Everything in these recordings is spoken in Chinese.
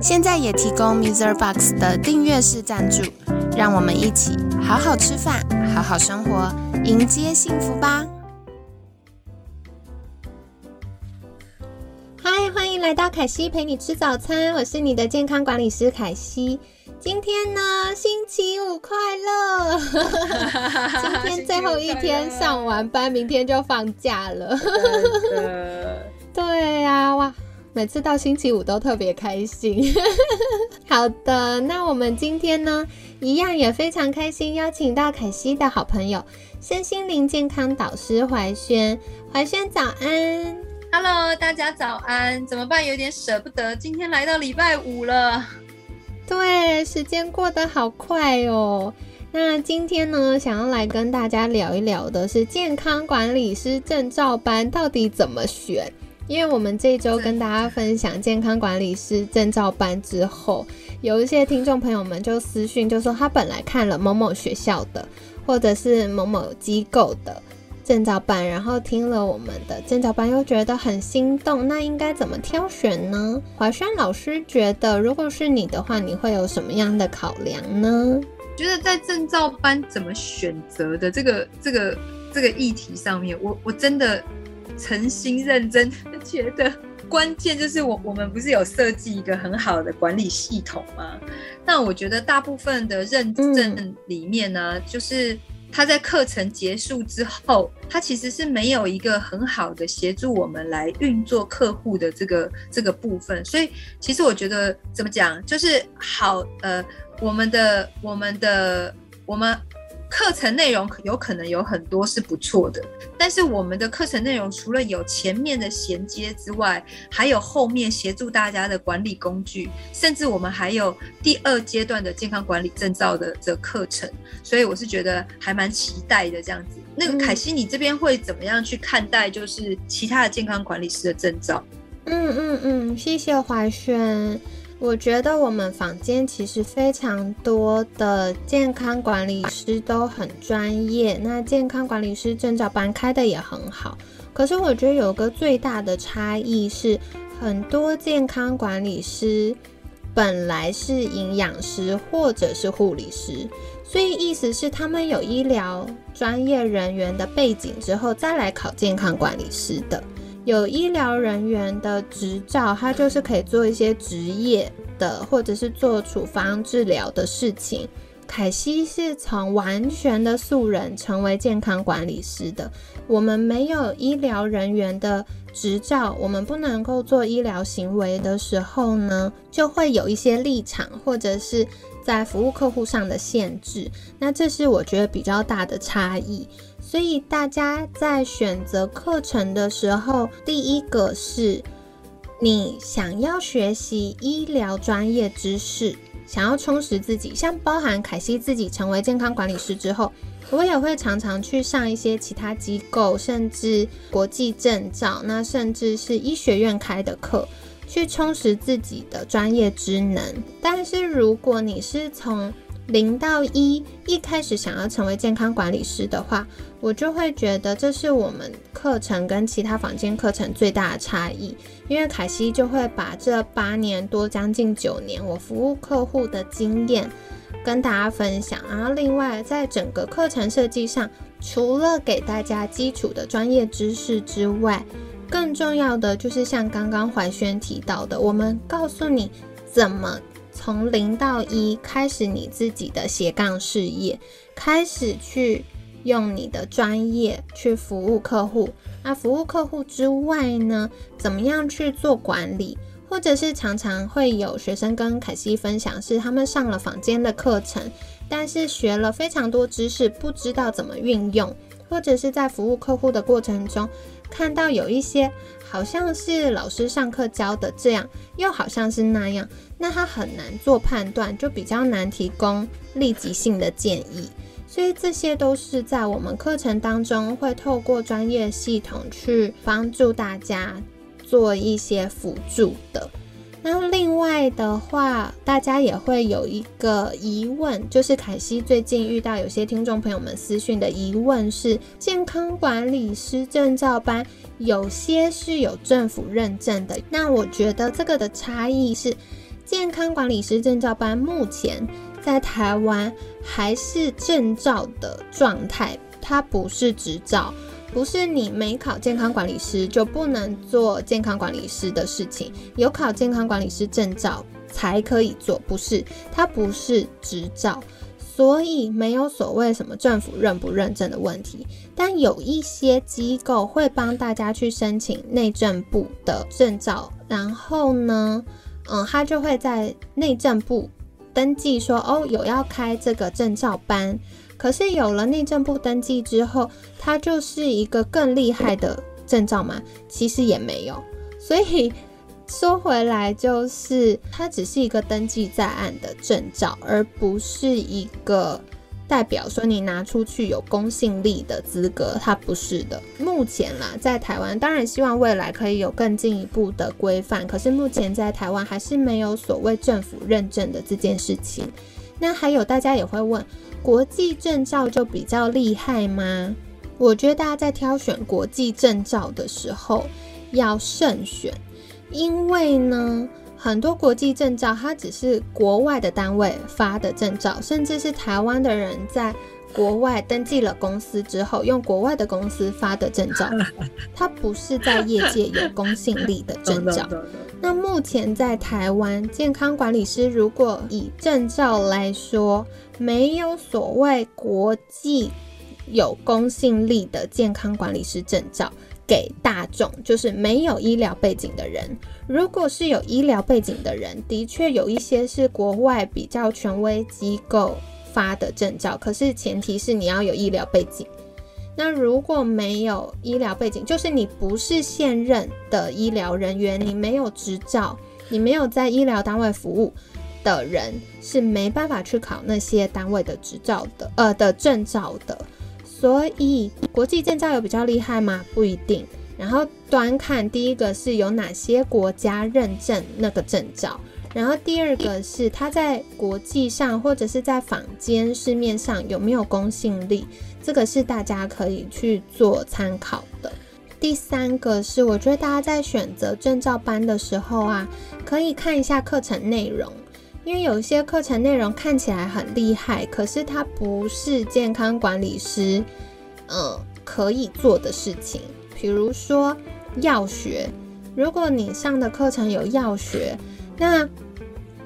现在也提供 Mr. Box 的订阅式赞助，让我们一起好好吃饭，好好生活，迎接幸福吧！嗨，欢迎来到凯西陪你吃早餐，我是你的健康管理师凯西。今天呢，星期五快乐！今天最后一天上完班，明天就放假了。对呀，哇！每次到星期五都特别开心。好的，那我们今天呢，一样也非常开心，邀请到凯西的好朋友身心灵健康导师怀轩。怀轩早安，Hello，大家早安。怎么办？有点舍不得，今天来到礼拜五了。对，时间过得好快哦。那今天呢，想要来跟大家聊一聊的是健康管理师证照班到底怎么选。因为我们这一周跟大家分享健康管理师证照班之后，有一些听众朋友们就私讯，就说他本来看了某某学校的，或者是某某机构的证照班，然后听了我们的证照班又觉得很心动，那应该怎么挑选呢？华轩老师觉得，如果是你的话，你会有什么样的考量呢？觉得在证照班怎么选择的这个这个这个议题上面，我我真的。诚心认真觉得关键就是我我们不是有设计一个很好的管理系统吗？那我觉得大部分的认证里面呢，就是他在课程结束之后，他其实是没有一个很好的协助我们来运作客户的这个这个部分。所以其实我觉得怎么讲，就是好呃，我们的我们的我们。课程内容有可能有很多是不错的，但是我们的课程内容除了有前面的衔接之外，还有后面协助大家的管理工具，甚至我们还有第二阶段的健康管理证照的这课程，所以我是觉得还蛮期待的这样子。那个凯西，你这边会怎么样去看待就是其他的健康管理师的证照？嗯嗯嗯，谢谢华轩。我觉得我们坊间其实非常多的健康管理师都很专业，那健康管理师证照班开的也很好。可是我觉得有个最大的差异是，很多健康管理师本来是营养师或者是护理师，所以意思是他们有医疗专业人员的背景之后再来考健康管理师的。有医疗人员的执照，他就是可以做一些职业的，或者是做处方治疗的事情。凯西是从完全的素人成为健康管理师的。我们没有医疗人员的执照，我们不能够做医疗行为的时候呢，就会有一些立场，或者是在服务客户上的限制。那这是我觉得比较大的差异。所以大家在选择课程的时候，第一个是你想要学习医疗专业知识，想要充实自己。像包含凯西自己成为健康管理师之后，我也会常常去上一些其他机构，甚至国际证照，那甚至是医学院开的课，去充实自己的专业知能。但是如果你是从零到一，一开始想要成为健康管理师的话，我就会觉得这是我们课程跟其他房间课程最大的差异。因为凯西就会把这八年多将近九年我服务客户的经验跟大家分享，然后另外在整个课程设计上，除了给大家基础的专业知识之外，更重要的就是像刚刚怀轩提到的，我们告诉你怎么。从零到一开始，你自己的斜杠事业，开始去用你的专业去服务客户。那服务客户之外呢，怎么样去做管理？或者是常常会有学生跟凯西分享，是他们上了坊间的课程，但是学了非常多知识，不知道怎么运用，或者是在服务客户的过程中，看到有一些好像是老师上课教的这样，又好像是那样，那他很难做判断，就比较难提供立即性的建议。所以这些都是在我们课程当中会透过专业系统去帮助大家做一些辅助的。那另外的话，大家也会有一个疑问，就是凯西最近遇到有些听众朋友们私讯的疑问是：健康管理师证照班有些是有政府认证的，那我觉得这个的差异是，健康管理师证照班目前。在台湾还是证照的状态，它不是执照，不是你没考健康管理师就不能做健康管理师的事情，有考健康管理师证照才可以做，不是，它不是执照，所以没有所谓什么政府认不认证的问题。但有一些机构会帮大家去申请内政部的证照，然后呢，嗯，他就会在内政部。登记说哦有要开这个证照班，可是有了内政部登记之后，它就是一个更厉害的证照吗？其实也没有。所以说回来，就是它只是一个登记在案的证照，而不是一个。代表说你拿出去有公信力的资格，它不是的。目前啦，在台湾，当然希望未来可以有更进一步的规范，可是目前在台湾还是没有所谓政府认证的这件事情。那还有大家也会问，国际证照就比较厉害吗？我觉得大家在挑选国际证照的时候要慎选，因为呢。很多国际证照，它只是国外的单位发的证照，甚至是台湾的人在国外登记了公司之后，用国外的公司发的证照，它不是在业界有公信力的证照。那目前在台湾，健康管理师如果以证照来说，没有所谓国际有公信力的健康管理师证照。给大众就是没有医疗背景的人，如果是有医疗背景的人，的确有一些是国外比较权威机构发的证照，可是前提是你要有医疗背景。那如果没有医疗背景，就是你不是现任的医疗人员，你没有执照，你没有在医疗单位服务的人，是没办法去考那些单位的执照的，呃的证照的。所以国际证照有比较厉害吗？不一定。然后端看第一个是有哪些国家认证那个证照，然后第二个是它在国际上或者是在坊间市面上有没有公信力，这个是大家可以去做参考的。第三个是我觉得大家在选择证照班的时候啊，可以看一下课程内容。因为有一些课程内容看起来很厉害，可是它不是健康管理师，嗯，可以做的事情。比如说药学，如果你上的课程有药学，那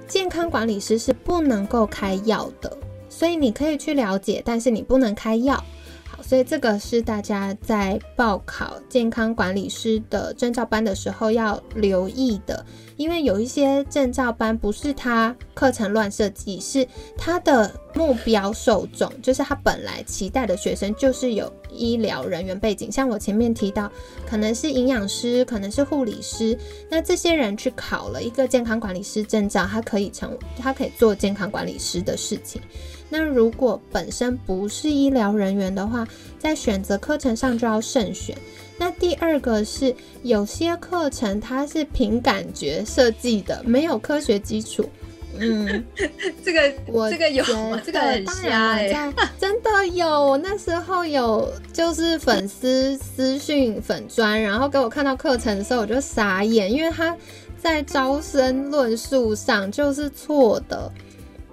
健康管理师是不能够开药的，所以你可以去了解，但是你不能开药。所以这个是大家在报考健康管理师的证照班的时候要留意的。因为有一些证照班不是他课程乱设计，是他的目标受众，就是他本来期待的学生就是有医疗人员背景，像我前面提到，可能是营养师，可能是护理师，那这些人去考了一个健康管理师证照，他可以成，他可以做健康管理师的事情。那如果本身不是医疗人员的话，在选择课程上就要慎选。那第二个是有些课程它是凭感觉设计的，没有科学基础。嗯，这个我这个有这个当然在 真的有。我那时候有就是粉丝私讯粉砖，然后给我看到课程的时候，我就傻眼，因为他在招生论述上就是错的。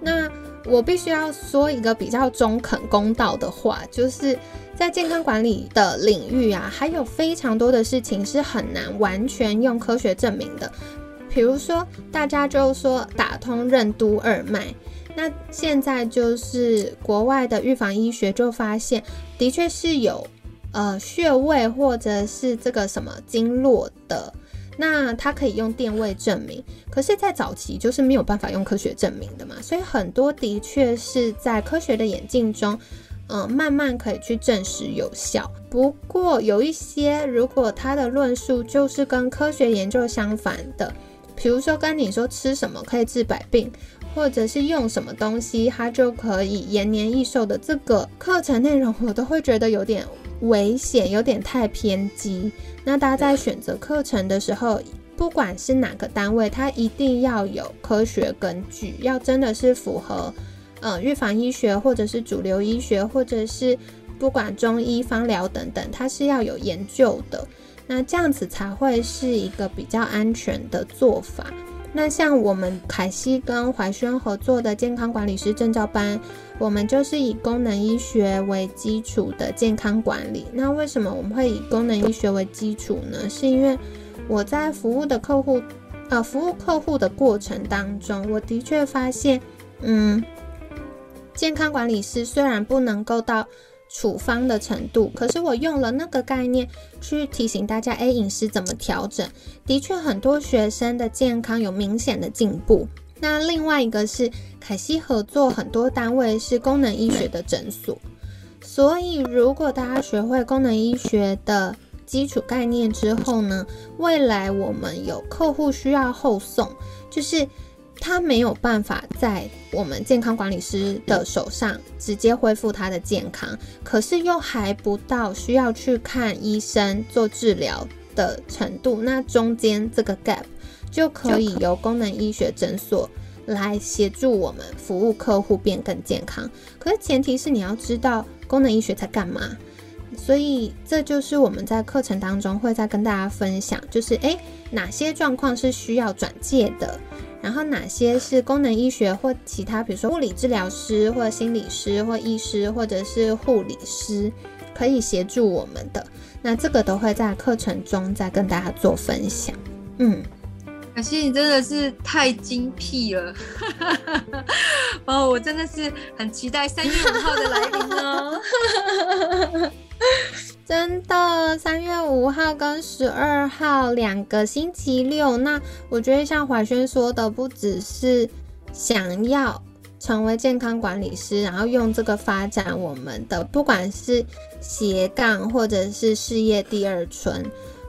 那我必须要说一个比较中肯公道的话，就是。在健康管理的领域啊，还有非常多的事情是很难完全用科学证明的。比如说，大家就说打通任督二脉，那现在就是国外的预防医学就发现，的确是有呃穴位或者是这个什么经络的，那它可以用电位证明。可是，在早期就是没有办法用科学证明的嘛，所以很多的确是在科学的眼镜中。嗯，慢慢可以去证实有效。不过有一些，如果他的论述就是跟科学研究相反的，比如说跟你说吃什么可以治百病，或者是用什么东西它就可以延年益寿的这个课程内容，我都会觉得有点危险，有点太偏激。那大家在选择课程的时候，不管是哪个单位，它一定要有科学根据，要真的是符合。呃，预防医学或者是主流医学，或者是不管中医、方疗等等，它是要有研究的。那这样子才会是一个比较安全的做法。那像我们凯西跟怀轩合作的健康管理师证照班，我们就是以功能医学为基础的健康管理。那为什么我们会以功能医学为基础呢？是因为我在服务的客户，呃，服务客户的过程当中，我的确发现，嗯。健康管理师虽然不能够到处方的程度，可是我用了那个概念去提醒大家，哎，饮食怎么调整，的确很多学生的健康有明显的进步。那另外一个是凯西合作很多单位是功能医学的诊所，所以如果大家学会功能医学的基础概念之后呢，未来我们有客户需要后送，就是。他没有办法在我们健康管理师的手上直接恢复他的健康，可是又还不到需要去看医生做治疗的程度，那中间这个 gap 就可以由功能医学诊所来协助我们服务客户变更健康。可是前提是你要知道功能医学在干嘛，所以这就是我们在课程当中会再跟大家分享，就是诶哪些状况是需要转介的。然后哪些是功能医学或其他，比如说物理治疗师或心理师或医师或者是护理师可以协助我们的，那这个都会在课程中再跟大家做分享。嗯，可惜你真的是太精辟了，哦，我真的是很期待三月五号的来临哦。真的，三月五号跟十二号两个星期六，那我觉得像怀轩说的，不只是想要成为健康管理师，然后用这个发展我们的，不管是斜杠或者是事业第二春，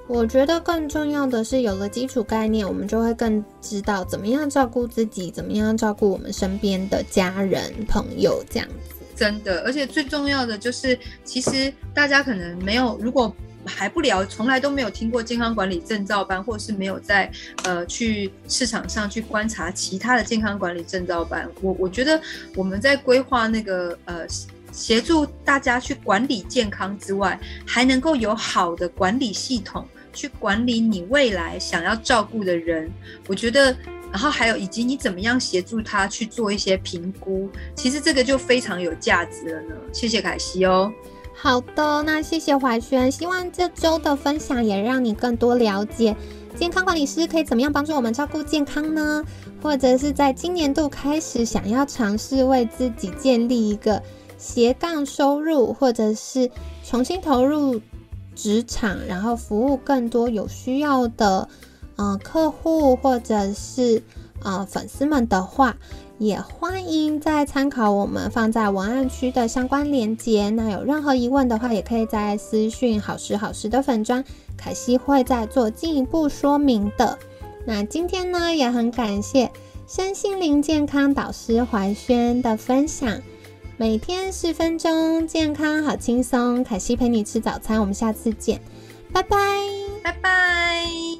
我觉得更重要的是有了基础概念，我们就会更知道怎么样照顾自己，怎么样照顾我们身边的家人朋友这样子。真的，而且最重要的就是，其实大家可能没有，如果还不了，从来都没有听过健康管理证照班，或是没有在呃去市场上去观察其他的健康管理证照班。我我觉得我们在规划那个呃协助大家去管理健康之外，还能够有好的管理系统去管理你未来想要照顾的人。我觉得。然后还有，以及你怎么样协助他去做一些评估，其实这个就非常有价值了呢。谢谢凯西哦。好的，那谢谢怀轩，希望这周的分享也让你更多了解健康管理师可以怎么样帮助我们照顾健康呢？或者是在今年度开始想要尝试为自己建立一个斜杠收入，或者是重新投入职场，然后服务更多有需要的。嗯，客户或者是呃粉丝们的话，也欢迎再参考我们放在文案区的相关链接。那有任何疑问的话，也可以在私讯好时好时的粉砖，凯西会再做进一步说明的。那今天呢，也很感谢身心灵健康导师怀轩的分享。每天十分钟，健康好轻松。凯西陪你吃早餐，我们下次见，拜拜，拜拜。